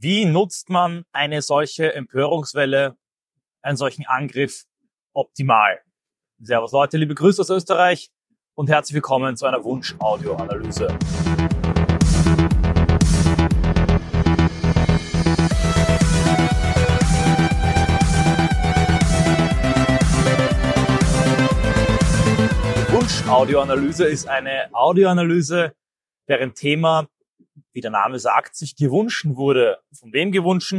Wie nutzt man eine solche Empörungswelle, einen solchen Angriff optimal? Servus Leute, liebe Grüße aus Österreich und herzlich willkommen zu einer Wunsch-Audio-Analyse. Wunsch-Audioanalyse ist eine Audioanalyse, deren Thema wie der Name sagt, sich gewünscht wurde. Von wem gewünscht?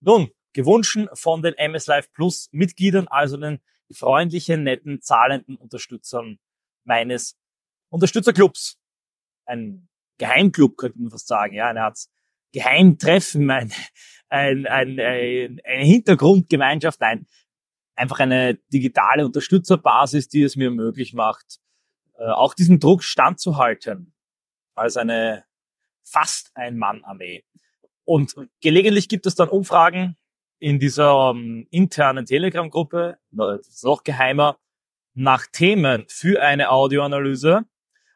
Nun, gewünscht von den MS Live Plus Mitgliedern, also den freundlichen, netten, zahlenden Unterstützern meines Unterstützerclubs. Ein Geheimclub, könnte man fast sagen. Ja, eine Art Geheimtreffen, ein, ein, ein, ein, eine Hintergrundgemeinschaft. Nein, einfach eine digitale Unterstützerbasis, die es mir möglich macht, äh, auch diesem Druck standzuhalten. Als eine fast Ein-Mann-Armee. Und gelegentlich gibt es dann Umfragen in dieser um, ähm, internen Telegram-Gruppe, noch geheimer, nach Themen für eine Audioanalyse.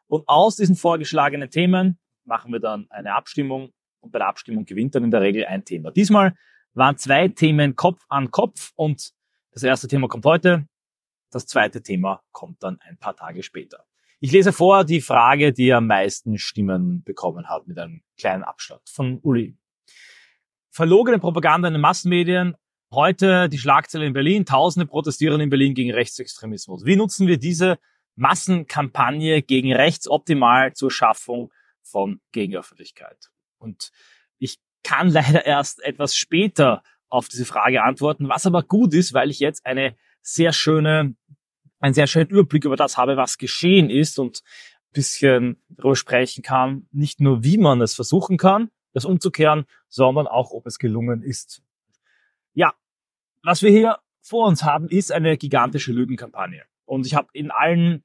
Und aus diesen vorgeschlagenen Themen machen wir dann eine Abstimmung und bei der Abstimmung gewinnt dann in der Regel ein Thema. Diesmal waren zwei Themen Kopf an Kopf und das erste Thema kommt heute, das zweite Thema kommt dann ein paar Tage später. Ich lese vor die Frage, die am meisten Stimmen bekommen hat, mit einem kleinen Abstand von Uli. Verlogene Propaganda in den Massenmedien. Heute die Schlagzeile in Berlin. Tausende protestieren in Berlin gegen Rechtsextremismus. Wie nutzen wir diese Massenkampagne gegen rechts optimal zur Schaffung von Gegenöffentlichkeit? Und ich kann leider erst etwas später auf diese Frage antworten, was aber gut ist, weil ich jetzt eine sehr schöne einen sehr schönen Überblick über das habe, was geschehen ist und ein bisschen darüber sprechen kann, nicht nur wie man es versuchen kann, das umzukehren, sondern auch, ob es gelungen ist. Ja, was wir hier vor uns haben, ist eine gigantische Lügenkampagne. Und ich habe in allen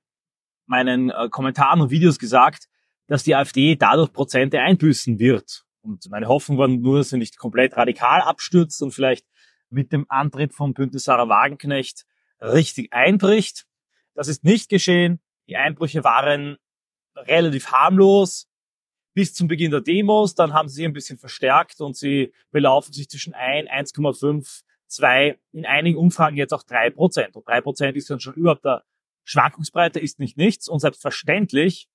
meinen äh, Kommentaren und Videos gesagt, dass die AfD dadurch Prozente einbüßen wird. Und meine Hoffnung war nur, dass sie nicht komplett radikal abstürzt und vielleicht mit dem Antritt von Bündnis Sarah Wagenknecht richtig einbricht. Das ist nicht geschehen. Die Einbrüche waren relativ harmlos bis zum Beginn der Demos. Dann haben sie sich ein bisschen verstärkt und sie belaufen sich zwischen 1, 1,5, 2, in einigen Umfragen jetzt auch 3 Prozent. Und 3 Prozent ist dann schon überhaupt der Schwankungsbreite ist nicht nichts. Und selbstverständlich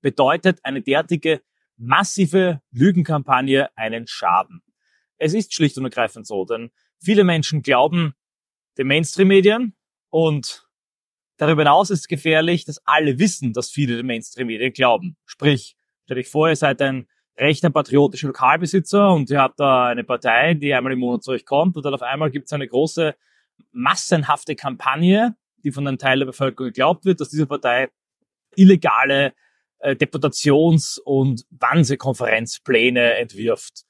bedeutet eine derartige massive Lügenkampagne einen Schaden. Es ist schlicht und ergreifend so, denn viele Menschen glauben den Mainstream-Medien und darüber hinaus ist es gefährlich, dass alle wissen, dass viele den Mainstream-Medien glauben. Sprich, stell dich vor, ihr seid ein rechter patriotischer Lokalbesitzer und ihr habt da eine Partei, die einmal im Monat zu euch kommt und dann auf einmal gibt es eine große massenhafte Kampagne, die von einem Teil der Bevölkerung geglaubt wird, dass diese Partei illegale äh, Deputations- und Wannsee-Konferenzpläne entwirft.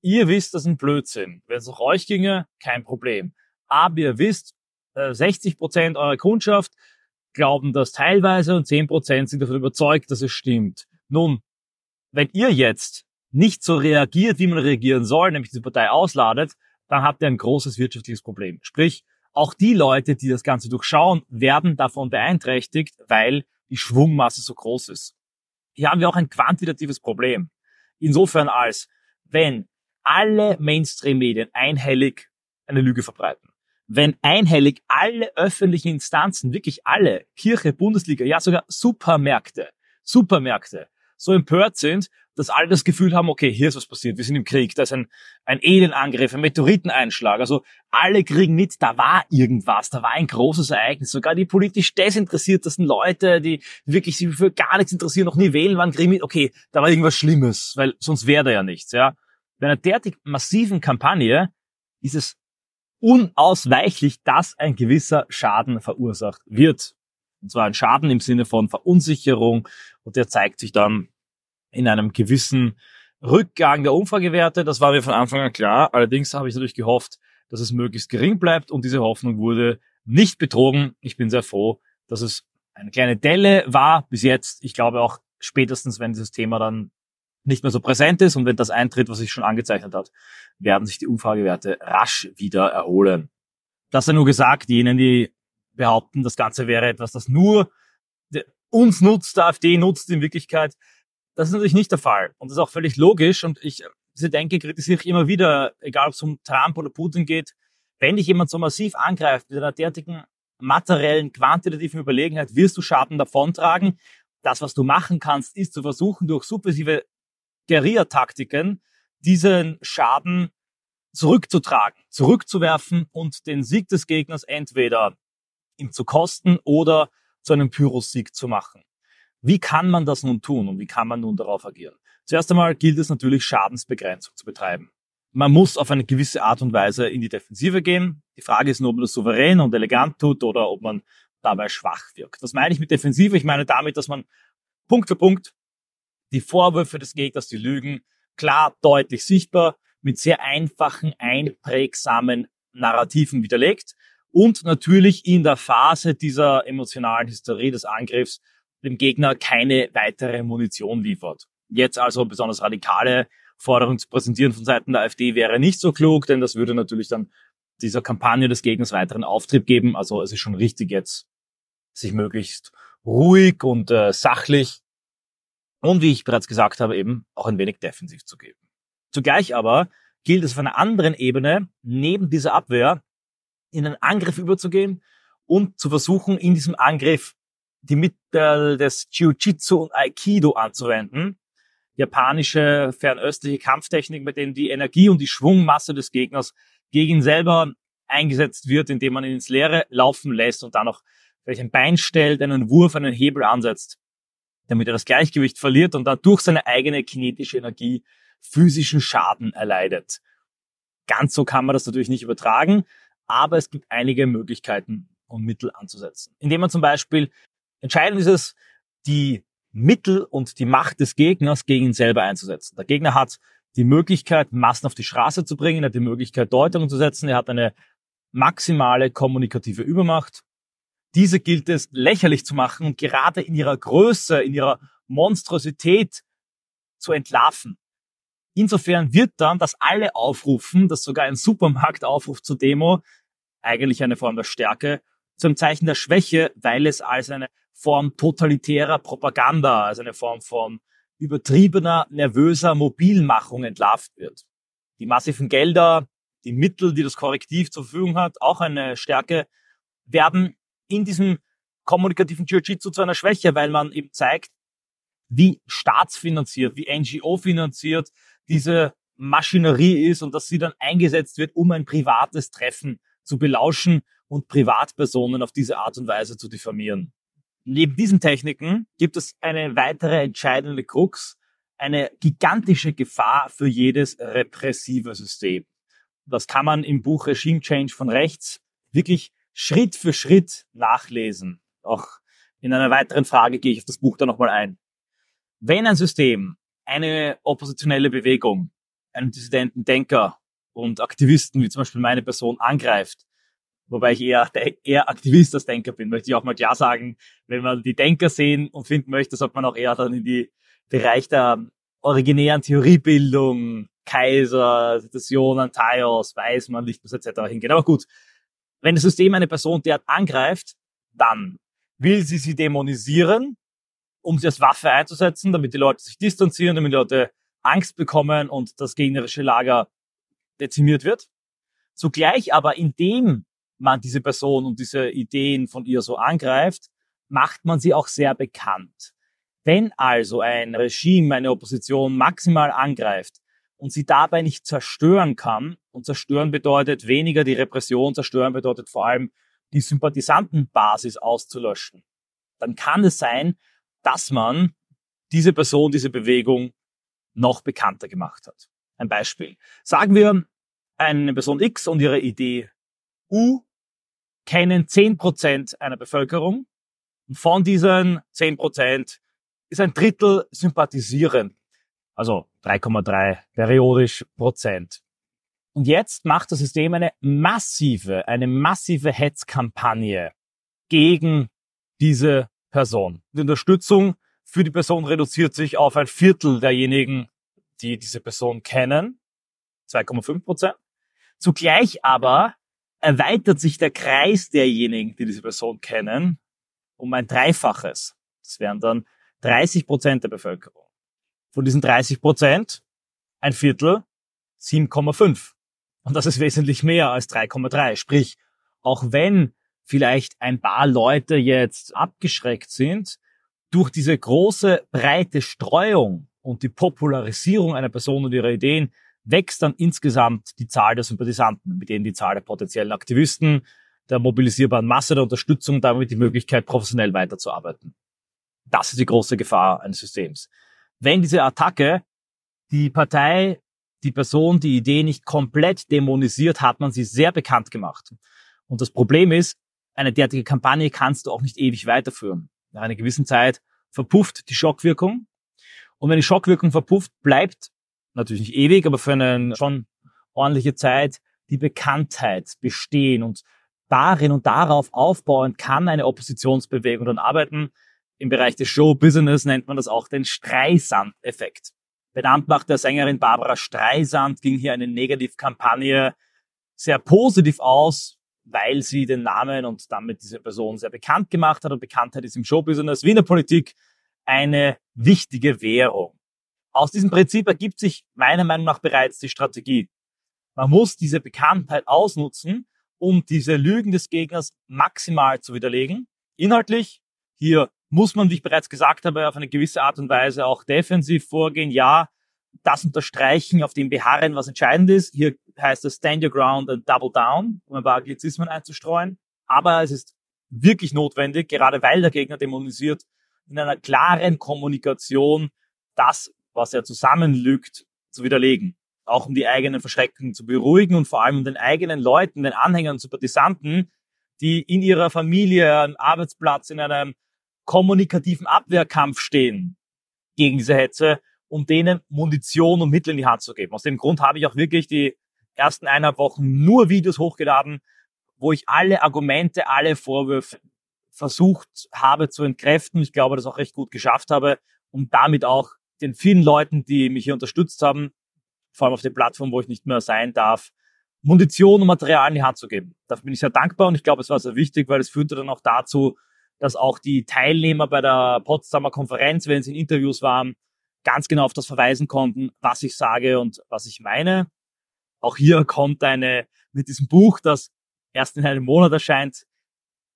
Ihr wisst, das ist ein Blödsinn. Wenn es nach euch ginge, kein Problem. Aber ihr wisst, 60 äh, Prozent eurer Kundschaft glauben das teilweise und 10 Prozent sind davon überzeugt, dass es stimmt. Nun, wenn ihr jetzt nicht so reagiert, wie man reagieren soll, nämlich diese Partei ausladet, dann habt ihr ein großes wirtschaftliches Problem. Sprich, auch die Leute, die das Ganze durchschauen, werden davon beeinträchtigt, weil die Schwungmasse so groß ist. Hier haben wir auch ein quantitatives Problem. Insofern als, wenn alle Mainstream-Medien einhellig eine Lüge verbreiten, wenn einhellig alle öffentlichen Instanzen, wirklich alle, Kirche, Bundesliga, ja sogar Supermärkte, Supermärkte, so empört sind, dass alle das Gefühl haben, okay, hier ist was passiert, wir sind im Krieg, da ist ein, ein Elenangriff, ein Meteoriteneinschlag, also alle kriegen mit, da war irgendwas, da war ein großes Ereignis, sogar die politisch desinteressiertesten Leute, die wirklich sich für gar nichts interessieren, noch nie wählen waren, kriegen mit, okay, da war irgendwas Schlimmes, weil sonst wäre da ja nichts, ja. Bei einer derartig massiven Kampagne ist es unausweichlich, dass ein gewisser Schaden verursacht wird. Und zwar ein Schaden im Sinne von Verunsicherung und der zeigt sich dann in einem gewissen Rückgang der Umfragewerte. Das war mir von Anfang an klar. Allerdings habe ich natürlich gehofft, dass es möglichst gering bleibt und diese Hoffnung wurde nicht betrogen. Ich bin sehr froh, dass es eine kleine Delle war bis jetzt. Ich glaube auch spätestens, wenn dieses Thema dann nicht mehr so präsent ist und wenn das eintritt, was sich schon angezeichnet hat, werden sich die Umfragewerte rasch wieder erholen. Das sei nur gesagt, jenen, die behaupten, das Ganze wäre etwas, das nur uns nutzt, der AfD nutzt in Wirklichkeit, das ist natürlich nicht der Fall. Und das ist auch völlig logisch und ich diese Denke kritisiere ich immer wieder, egal ob es um Trump oder Putin geht. Wenn dich jemand so massiv angreift mit einer derartigen materiellen, quantitativen Überlegenheit, wirst du Schaden davontragen. Das, was du machen kannst, ist zu versuchen, durch subversive Guerilla-Taktiken diesen Schaden zurückzutragen, zurückzuwerfen und den Sieg des Gegners entweder ihm zu kosten oder zu einem Pyrrhus-Sieg zu machen. Wie kann man das nun tun und wie kann man nun darauf agieren? Zuerst einmal gilt es natürlich, Schadensbegrenzung zu betreiben. Man muss auf eine gewisse Art und Weise in die Defensive gehen. Die Frage ist nur, ob man das souverän und elegant tut oder ob man dabei schwach wirkt. Was meine ich mit Defensive? Ich meine damit, dass man Punkt für Punkt die Vorwürfe des Gegners, die Lügen, klar, deutlich sichtbar, mit sehr einfachen, einprägsamen Narrativen widerlegt und natürlich in der Phase dieser emotionalen Hysterie des Angriffs dem Gegner keine weitere Munition liefert. Jetzt also besonders radikale Forderungen zu präsentieren von Seiten der AfD wäre nicht so klug, denn das würde natürlich dann dieser Kampagne des Gegners weiteren Auftrieb geben. Also es ist schon richtig jetzt, sich möglichst ruhig und äh, sachlich und wie ich bereits gesagt habe, eben auch ein wenig defensiv zu geben. Zugleich aber gilt es auf einer anderen Ebene, neben dieser Abwehr in einen Angriff überzugehen und zu versuchen, in diesem Angriff die Mittel des Jiu-Jitsu und Aikido anzuwenden. Japanische fernöstliche Kampftechnik, mit denen die Energie und die Schwungmasse des Gegners gegen ihn selber eingesetzt wird, indem man ihn ins Leere laufen lässt und dann noch vielleicht ein Bein stellt, einen Wurf, einen Hebel ansetzt, damit er das Gleichgewicht verliert und dann durch seine eigene kinetische Energie physischen Schaden erleidet. Ganz so kann man das natürlich nicht übertragen, aber es gibt einige Möglichkeiten und Mittel anzusetzen. Indem man zum Beispiel, entscheidend ist es, die Mittel und die Macht des Gegners gegen ihn selber einzusetzen. Der Gegner hat die Möglichkeit, Massen auf die Straße zu bringen, er hat die Möglichkeit, Deutungen zu setzen, er hat eine maximale kommunikative Übermacht. Diese gilt es lächerlich zu machen und gerade in ihrer Größe, in ihrer Monstrosität zu entlarven. Insofern wird dann das alle aufrufen, dass sogar ein Supermarkt aufruft zur Demo, eigentlich eine Form der Stärke, zum Zeichen der Schwäche, weil es als eine Form totalitärer Propaganda, als eine Form von übertriebener, nervöser Mobilmachung entlarvt wird. Die massiven Gelder, die Mittel, die das Korrektiv zur Verfügung hat, auch eine Stärke, werden in diesem kommunikativen Jiu-Jitsu zu einer Schwäche, weil man eben zeigt, wie staatsfinanziert, wie NGO-finanziert diese Maschinerie ist und dass sie dann eingesetzt wird, um ein privates Treffen zu belauschen und Privatpersonen auf diese Art und Weise zu diffamieren. Neben diesen Techniken gibt es eine weitere entscheidende Krux, eine gigantische Gefahr für jedes repressive System. Das kann man im Buch Regime Change von rechts wirklich Schritt für Schritt nachlesen. Auch in einer weiteren Frage gehe ich auf das Buch da nochmal ein. Wenn ein System eine oppositionelle Bewegung, einen dissidenten Denker und Aktivisten, wie zum Beispiel meine Person, angreift, wobei ich eher, eher Aktivist als Denker bin, möchte ich auch mal klar sagen, wenn man die Denker sehen und finden möchte, sollte man auch eher dann in die Bereich der originären Theoriebildung, Kaiser, Situationen, Thaios, Weismann, Lichtbus etc. hingehen. Aber gut, wenn das System eine Person derart angreift, dann will sie sie dämonisieren um sie als Waffe einzusetzen, damit die Leute sich distanzieren, damit die Leute Angst bekommen und das gegnerische Lager dezimiert wird. Zugleich aber, indem man diese Person und diese Ideen von ihr so angreift, macht man sie auch sehr bekannt. Wenn also ein Regime eine Opposition maximal angreift und sie dabei nicht zerstören kann, und zerstören bedeutet weniger die Repression, zerstören bedeutet vor allem die Sympathisantenbasis auszulöschen, dann kann es sein, dass man diese Person, diese Bewegung noch bekannter gemacht hat. Ein Beispiel. Sagen wir, eine Person X und ihre Idee U kennen 10% einer Bevölkerung. Und von diesen 10% ist ein Drittel sympathisieren. Also 3,3 periodisch Prozent. Und jetzt macht das System eine massive, eine massive Hetzkampagne gegen diese Person. Die Unterstützung für die Person reduziert sich auf ein Viertel derjenigen, die diese Person kennen, 2,5 Prozent. Zugleich aber erweitert sich der Kreis derjenigen, die diese Person kennen, um ein Dreifaches. Das wären dann 30 Prozent der Bevölkerung. Von diesen 30 Prozent, ein Viertel, 7,5. Und das ist wesentlich mehr als 3,3. Sprich, auch wenn vielleicht ein paar Leute jetzt abgeschreckt sind, durch diese große breite Streuung und die Popularisierung einer Person und ihrer Ideen wächst dann insgesamt die Zahl der Sympathisanten, mit denen die Zahl der potenziellen Aktivisten, der mobilisierbaren Masse der Unterstützung damit die Möglichkeit, professionell weiterzuarbeiten. Das ist die große Gefahr eines Systems. Wenn diese Attacke die Partei, die Person, die Idee nicht komplett dämonisiert, hat man sie sehr bekannt gemacht. Und das Problem ist, eine derartige Kampagne kannst du auch nicht ewig weiterführen. Nach einer gewissen Zeit verpufft die Schockwirkung. Und wenn die Schockwirkung verpufft, bleibt natürlich nicht ewig, aber für eine schon ordentliche Zeit die Bekanntheit bestehen. Und darin und darauf aufbauend kann eine Oppositionsbewegung dann arbeiten. Im Bereich des Show-Business nennt man das auch den Streisand-Effekt. Benannt nach der Sängerin Barbara Streisand ging hier eine Negativkampagne sehr positiv aus, weil sie den Namen und damit diese Person sehr bekannt gemacht hat. Und Bekanntheit ist im Showbusiness wie in der Politik eine wichtige Währung. Aus diesem Prinzip ergibt sich meiner Meinung nach bereits die Strategie. Man muss diese Bekanntheit ausnutzen, um diese Lügen des Gegners maximal zu widerlegen. Inhaltlich, hier muss man, wie ich bereits gesagt habe, auf eine gewisse Art und Weise auch defensiv vorgehen. Ja, das unterstreichen, auf dem beharren, was entscheidend ist. Hier heißt es Stand Your Ground and Double Down, um ein paar Anglizismen einzustreuen. Aber es ist wirklich notwendig, gerade weil der Gegner dämonisiert, in einer klaren Kommunikation das, was er zusammenlügt, zu widerlegen. Auch um die eigenen Verschreckungen zu beruhigen und vor allem um den eigenen Leuten, den Anhängern, Sympathisanten, die in ihrer Familie, am Arbeitsplatz, in einem kommunikativen Abwehrkampf stehen gegen diese Hetze, um denen Munition und Mittel in die Hand zu geben. Aus dem Grund habe ich auch wirklich die ersten eineinhalb Wochen nur Videos hochgeladen, wo ich alle Argumente, alle Vorwürfe versucht habe zu entkräften. Ich glaube, das auch recht gut geschafft habe und damit auch den vielen Leuten, die mich hier unterstützt haben, vor allem auf der Plattform, wo ich nicht mehr sein darf, Munition und Material in die Hand zu geben. Dafür bin ich sehr dankbar und ich glaube, es war sehr wichtig, weil es führte dann auch dazu, dass auch die Teilnehmer bei der Potsdamer Konferenz, wenn sie in Interviews waren, ganz genau auf das verweisen konnten, was ich sage und was ich meine. Auch hier kommt eine, mit diesem Buch, das erst in einem Monat erscheint,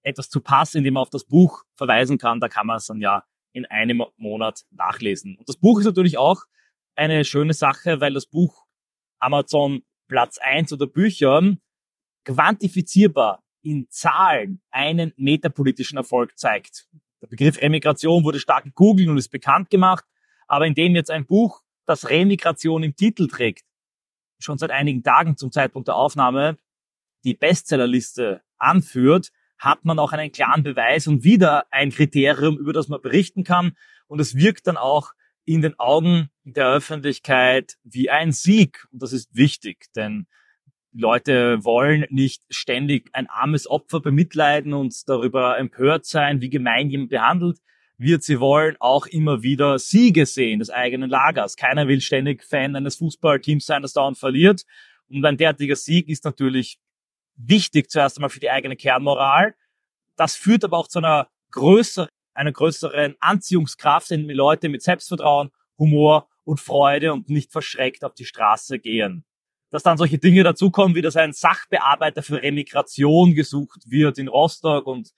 etwas zu passen, indem man auf das Buch verweisen kann. Da kann man es dann ja in einem Monat nachlesen. Und das Buch ist natürlich auch eine schöne Sache, weil das Buch Amazon Platz eins oder Büchern quantifizierbar in Zahlen einen metapolitischen Erfolg zeigt. Der Begriff Emigration wurde stark gegoogelt und ist bekannt gemacht, aber indem jetzt ein Buch, das Remigration im Titel trägt, schon seit einigen Tagen zum Zeitpunkt der Aufnahme die Bestsellerliste anführt, hat man auch einen klaren Beweis und wieder ein Kriterium, über das man berichten kann. Und es wirkt dann auch in den Augen der Öffentlichkeit wie ein Sieg. Und das ist wichtig, denn Leute wollen nicht ständig ein armes Opfer bemitleiden und darüber empört sein, wie gemein jemand behandelt wird. Sie wollen auch immer wieder Siege sehen des eigenen Lagers. Keiner will ständig Fan eines Fußballteams sein, das dauernd verliert. Und ein derartiger Sieg ist natürlich wichtig zuerst einmal für die eigene Kernmoral. Das führt aber auch zu einer größeren, einer größeren Anziehungskraft, wenn die Leute mit Selbstvertrauen, Humor und Freude und nicht verschreckt auf die Straße gehen dass dann solche Dinge dazukommen, wie dass ein Sachbearbeiter für Remigration gesucht wird in Rostock und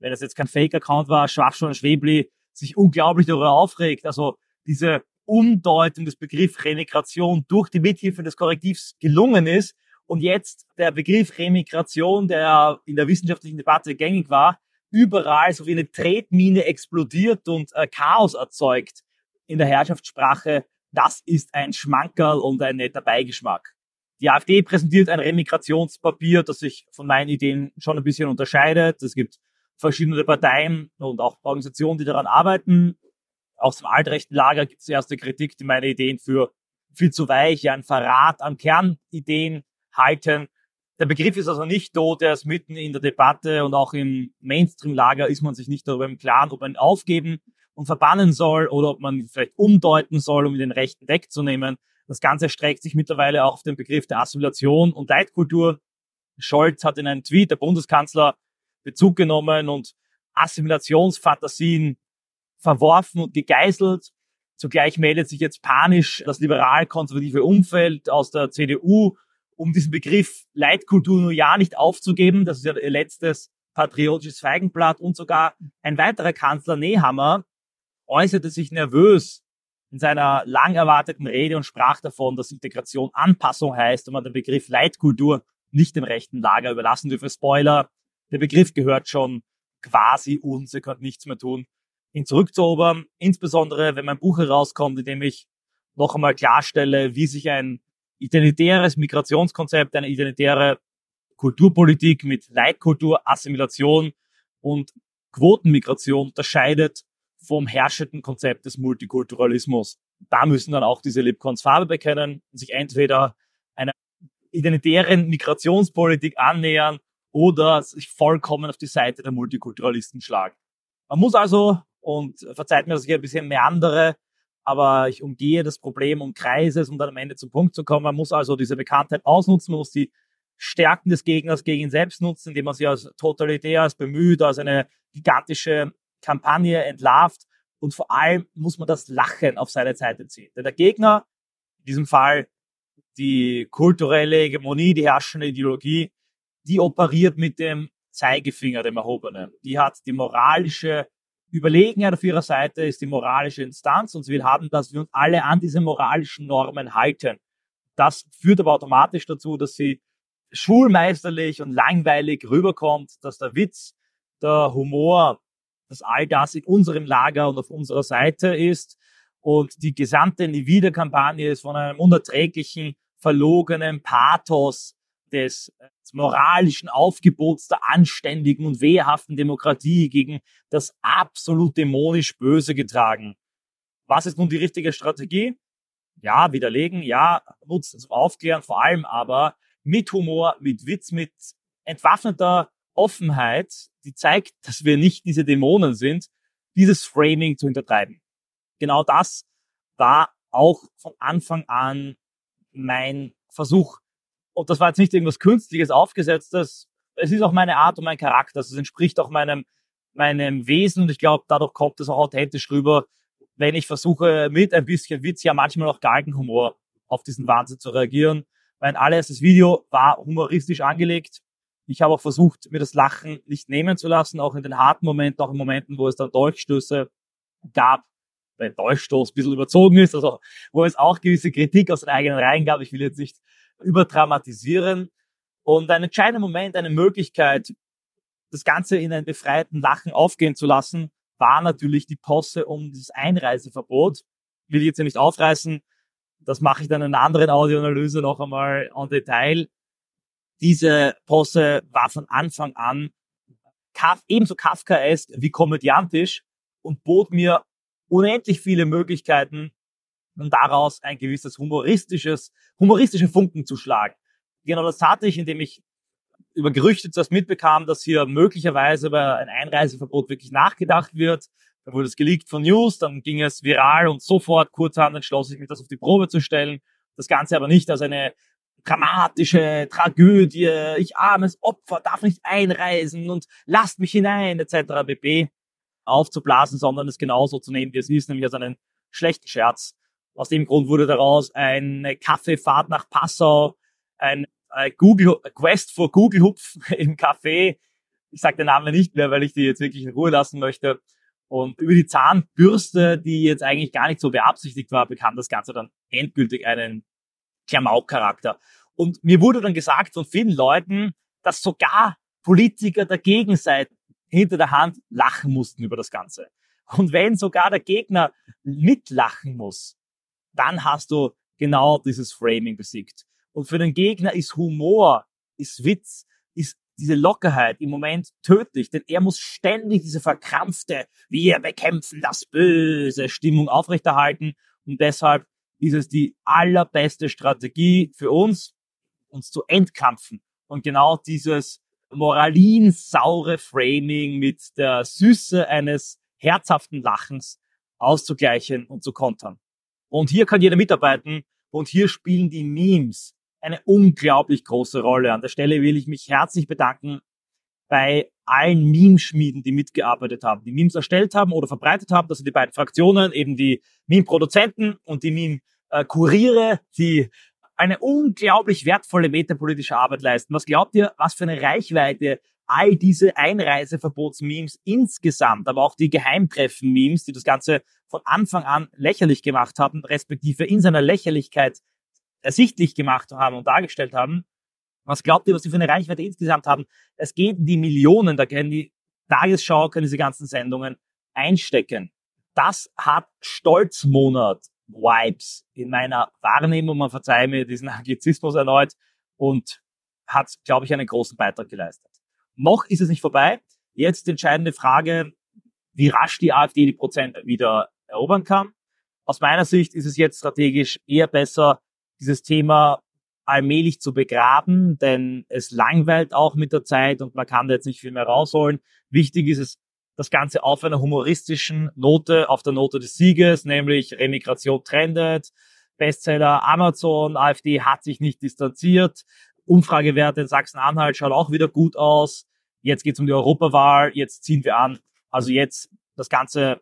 wenn das jetzt kein Fake-Account war, Schwachschon Schwebli sich unglaublich darüber aufregt. Also diese Umdeutung des Begriffs Remigration durch die Mithilfe des Korrektivs gelungen ist und jetzt der Begriff Remigration, der in der wissenschaftlichen Debatte gängig war, überall so wie eine Tretmine explodiert und äh, Chaos erzeugt in der Herrschaftssprache, das ist ein Schmankerl und ein netter Beigeschmack. Die AfD präsentiert ein Remigrationspapier, das sich von meinen Ideen schon ein bisschen unterscheidet. Es gibt verschiedene Parteien und auch Organisationen, die daran arbeiten. Aus dem altrechten Lager gibt es erste Kritik, die meine Ideen für viel zu weich, ja, ein Verrat an Kernideen halten. Der Begriff ist also nicht tot, er ist mitten in der Debatte und auch im Mainstream-Lager ist man sich nicht darüber im Klaren, ob man aufgeben und verbannen soll oder ob man vielleicht umdeuten soll, um den Rechten wegzunehmen. Das Ganze streckt sich mittlerweile auch auf den Begriff der Assimilation und Leitkultur. Scholz hat in einem Tweet der Bundeskanzler Bezug genommen und Assimilationsfantasien verworfen und gegeißelt. Zugleich meldet sich jetzt panisch das liberal-konservative Umfeld aus der CDU, um diesen Begriff Leitkultur nur ja nicht aufzugeben. Das ist ja ihr letztes patriotisches Feigenblatt und sogar ein weiterer Kanzler Nehammer äußerte sich nervös in seiner lang erwarteten Rede und sprach davon, dass Integration Anpassung heißt und man den Begriff Leitkultur nicht dem rechten Lager überlassen dürfe. Spoiler, der Begriff gehört schon quasi uns, ihr könnt nichts mehr tun, ihn zurückzuerobern. Insbesondere, wenn mein Buch herauskommt, in dem ich noch einmal klarstelle, wie sich ein identitäres Migrationskonzept, eine identitäre Kulturpolitik mit Leitkultur, Assimilation und Quotenmigration unterscheidet vom herrschenden Konzept des Multikulturalismus. Da müssen dann auch diese Lipcons Farbe bekennen und sich entweder einer identitären Migrationspolitik annähern oder sich vollkommen auf die Seite der Multikulturalisten schlagen. Man muss also, und verzeiht mir, dass ich ein bisschen meandere, aber ich umgehe das Problem um Kreises, um dann am Ende zum Punkt zu kommen. Man muss also diese Bekanntheit ausnutzen, man muss die Stärken des Gegners gegen ihn selbst nutzen, indem man sie als totalitär, als bemüht, als eine gigantische Kampagne entlarvt. Und vor allem muss man das Lachen auf seine Seite ziehen. Denn der Gegner, in diesem Fall die kulturelle Hegemonie, die herrschende Ideologie, die operiert mit dem Zeigefinger, dem Erhobenen. Die hat die moralische Überlegenheit auf ihrer Seite, ist die moralische Instanz und sie will haben, dass wir uns alle an diese moralischen Normen halten. Das führt aber automatisch dazu, dass sie schulmeisterlich und langweilig rüberkommt, dass der Witz, der Humor, dass all das in unserem Lager und auf unserer Seite ist und die gesamte Nivida-Kampagne ist von einem unerträglichen, verlogenen Pathos des, des moralischen Aufgebots der anständigen und wehrhaften Demokratie gegen das absolut dämonisch Böse getragen. Was ist nun die richtige Strategie? Ja, widerlegen, ja, nutzen, also aufklären, vor allem aber mit Humor, mit Witz, mit entwaffneter Offenheit, die zeigt, dass wir nicht diese Dämonen sind, dieses Framing zu hintertreiben. Genau das war auch von Anfang an mein Versuch. Und das war jetzt nicht irgendwas Künstliches, Aufgesetztes. Es ist auch meine Art und mein Charakter. Es entspricht auch meinem, meinem Wesen und ich glaube, dadurch kommt es auch authentisch rüber, wenn ich versuche, mit ein bisschen Witz, ja manchmal auch Galgenhumor auf diesen Wahnsinn zu reagieren. Mein allererstes Video war humoristisch angelegt. Ich habe auch versucht, mir das Lachen nicht nehmen zu lassen, auch in den harten Momenten, auch in Momenten, wo es dann Dolchstöße gab, weil Dolchstoß ein bisschen überzogen ist, also wo es auch gewisse Kritik aus den eigenen Reihen gab. Ich will jetzt nicht überdramatisieren. Und ein entscheidender Moment, eine Möglichkeit, das Ganze in einen befreiten Lachen aufgehen zu lassen, war natürlich die Posse um dieses Einreiseverbot. Will ich jetzt hier nicht aufreißen. Das mache ich dann in einer anderen Audioanalyse noch einmal en Detail. Diese Posse war von Anfang an Kaf ebenso Kafkaesk wie komödiantisch und bot mir unendlich viele Möglichkeiten, um daraus ein gewisses humoristisches, humoristische Funken zu schlagen. Genau das hatte ich, indem ich über Gerüchte zuerst mitbekam, dass hier möglicherweise über ein Einreiseverbot wirklich nachgedacht wird. Dann wurde es geleakt von News, dann ging es viral und sofort kurzhand entschloss ich mich, das auf die Probe zu stellen. Das Ganze aber nicht als eine dramatische Tragödie, ich armes Opfer, darf nicht einreisen und lasst mich hinein, etc. pp. aufzublasen, sondern es genauso zu nehmen, wie es ist, nämlich als einen schlechten Scherz. Aus dem Grund wurde daraus eine Kaffeefahrt nach Passau, ein Google Quest for Google Hupf im Café. Ich sage den Namen nicht mehr, weil ich die jetzt wirklich in Ruhe lassen möchte. Und über die Zahnbürste, die jetzt eigentlich gar nicht so beabsichtigt war, bekam das Ganze dann endgültig einen Klamauk-Charakter. Und mir wurde dann gesagt von vielen Leuten, dass sogar Politiker der Gegenseite hinter der Hand lachen mussten über das Ganze. Und wenn sogar der Gegner mitlachen muss, dann hast du genau dieses Framing besiegt. Und für den Gegner ist Humor, ist Witz, ist diese Lockerheit im Moment tödlich, denn er muss ständig diese verkrampfte, wir bekämpfen das Böse Stimmung aufrechterhalten und deshalb ist es die allerbeste Strategie für uns, uns zu entkampfen und genau dieses moralinsaure Framing mit der Süße eines herzhaften Lachens auszugleichen und zu kontern. Und hier kann jeder mitarbeiten und hier spielen die Memes eine unglaublich große Rolle. An der Stelle will ich mich herzlich bedanken bei allen Meme-Schmieden, die mitgearbeitet haben, die Memes erstellt haben oder verbreitet haben. Das sind die beiden Fraktionen, eben die Meme-Produzenten und die Meme-Kuriere, die eine unglaublich wertvolle metapolitische Arbeit leisten. Was glaubt ihr, was für eine Reichweite all diese Einreiseverbots-Memes insgesamt, aber auch die Geheimtreffen-Memes, die das Ganze von Anfang an lächerlich gemacht haben, respektive in seiner Lächerlichkeit ersichtlich gemacht haben und dargestellt haben. Was glaubt ihr, was sie für eine Reichweite insgesamt haben? Es geht in die Millionen, da können die Tagesschau, können diese ganzen Sendungen einstecken. Das hat Stolzmonat Vibes in meiner Wahrnehmung, man verzeihe mir diesen Anglizismus erneut und hat, glaube ich, einen großen Beitrag geleistet. Noch ist es nicht vorbei. Jetzt entscheidende Frage, wie rasch die AfD die Prozent wieder erobern kann. Aus meiner Sicht ist es jetzt strategisch eher besser, dieses Thema allmählich zu begraben, denn es langweilt auch mit der Zeit und man kann da jetzt nicht viel mehr rausholen. Wichtig ist es, das Ganze auf einer humoristischen Note, auf der Note des Sieges, nämlich Remigration trendet, Bestseller Amazon, AfD hat sich nicht distanziert, Umfragewerte in Sachsen-Anhalt schauen auch wieder gut aus. Jetzt geht es um die Europawahl, jetzt ziehen wir an, also jetzt das Ganze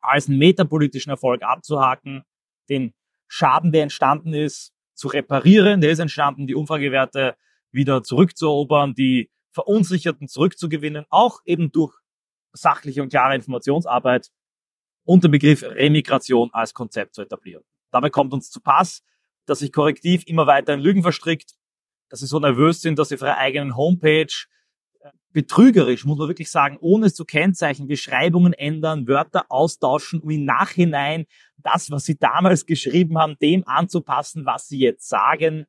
als einen metapolitischen Erfolg abzuhaken, den Schaden, der entstanden ist, zu reparieren, der ist entstanden, die Umfragewerte wieder zurückzuerobern, die Verunsicherten zurückzugewinnen, auch eben durch sachliche und klare Informationsarbeit und den Begriff Remigration als Konzept zu etablieren. Dabei kommt uns zu Pass, dass sich Korrektiv immer weiter in Lügen verstrickt, dass sie so nervös sind, dass sie auf ihrer eigenen Homepage äh, betrügerisch, muss man wirklich sagen, ohne es zu kennzeichnen, Beschreibungen ändern, Wörter austauschen, um im Nachhinein das, was sie damals geschrieben haben, dem anzupassen, was sie jetzt sagen.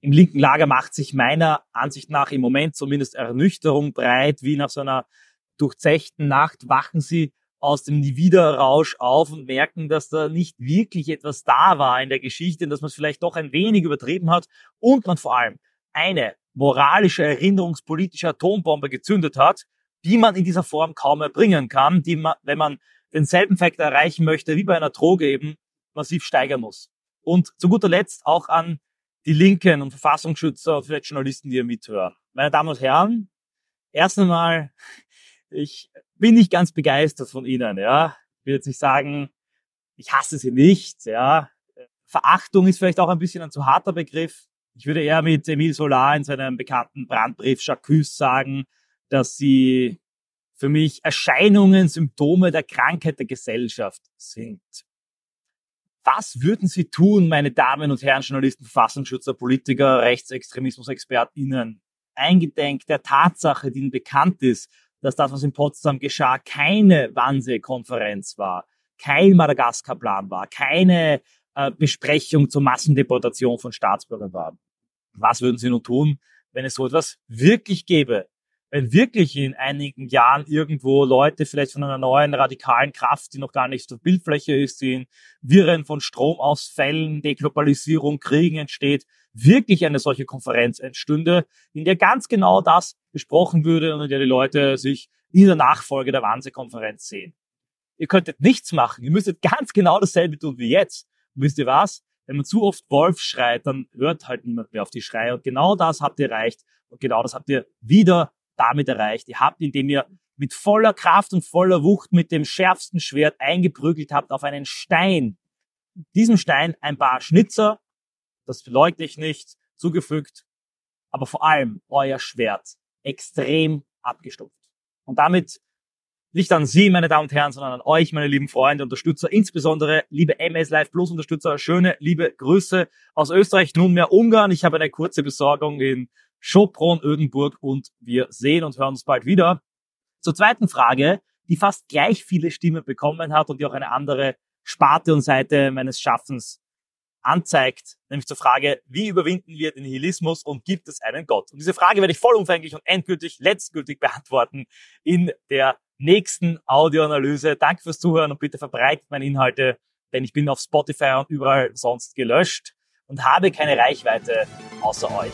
Im linken Lager macht sich meiner Ansicht nach im Moment zumindest Ernüchterung breit, wie nach so einer durchzechten Nacht wachen sie aus dem Niederrausch auf und merken, dass da nicht wirklich etwas da war in der Geschichte und dass man es vielleicht doch ein wenig übertrieben hat und man vor allem eine moralische, erinnerungspolitische Atombombe gezündet hat, die man in dieser Form kaum erbringen kann, die man, wenn man denselben Fakt erreichen möchte wie bei einer Droge eben, massiv steigern muss. Und zu guter Letzt auch an die Linken und Verfassungsschützer und vielleicht Journalisten, die hier mithören. Meine Damen und Herren, erst einmal ich bin nicht ganz begeistert von ihnen, ja. Ich will jetzt nicht sagen, ich hasse sie nicht, ja. Verachtung ist vielleicht auch ein bisschen ein zu harter Begriff. Ich würde eher mit Emile Solar in seinem bekannten Brandbrief Jacques sagen, dass sie für mich Erscheinungen, Symptome der Krankheit der Gesellschaft sind. Was würden Sie tun, meine Damen und Herren Journalisten, Verfassungsschützer, Politiker, Rechtsextremismus-ExpertInnen, eingedenk der Tatsache, die Ihnen bekannt ist, dass das, was in Potsdam geschah, keine Wannsee-Konferenz war, kein Madagaskar-Plan war, keine äh, Besprechung zur Massendeportation von Staatsbürgern war. Was würden Sie nun tun, wenn es so etwas wirklich gäbe? Wenn wirklich in einigen Jahren irgendwo Leute vielleicht von einer neuen radikalen Kraft, die noch gar nicht auf Bildfläche ist, die in Wirren von Stromausfällen, Deglobalisierung, Kriegen entsteht, wirklich eine solche Konferenz entstünde, in der ganz genau das besprochen würde und in der die Leute sich in der Nachfolge der Wannsee-Konferenz sehen. Ihr könntet nichts machen. Ihr müsstet ganz genau dasselbe tun wie jetzt. Und wisst ihr was? Wenn man zu oft Wolf schreit, dann hört halt niemand mehr auf die Schreie. Und genau das habt ihr erreicht. Und genau das habt ihr wieder damit erreicht. Ihr habt, indem ihr mit voller Kraft und voller Wucht mit dem schärfsten Schwert eingeprügelt habt auf einen Stein. Diesem Stein ein paar Schnitzer das verleugne ich nicht, zugefügt, aber vor allem euer Schwert extrem abgestumpft. Und damit nicht an Sie, meine Damen und Herren, sondern an euch, meine lieben Freunde, Unterstützer, insbesondere liebe MS Live Plus Unterstützer, schöne, liebe Grüße aus Österreich, nunmehr Ungarn. Ich habe eine kurze Besorgung in Schopron, Ödenburg und wir sehen und hören uns bald wieder. Zur zweiten Frage, die fast gleich viele Stimmen bekommen hat und die auch eine andere Sparte und Seite meines Schaffens anzeigt, nämlich zur Frage, wie überwinden wir den Nihilismus und gibt es einen Gott? Und diese Frage werde ich vollumfänglich und endgültig, letztgültig beantworten in der nächsten Audioanalyse. Danke fürs Zuhören und bitte verbreitet meine Inhalte, denn ich bin auf Spotify und überall sonst gelöscht und habe keine Reichweite außer euch.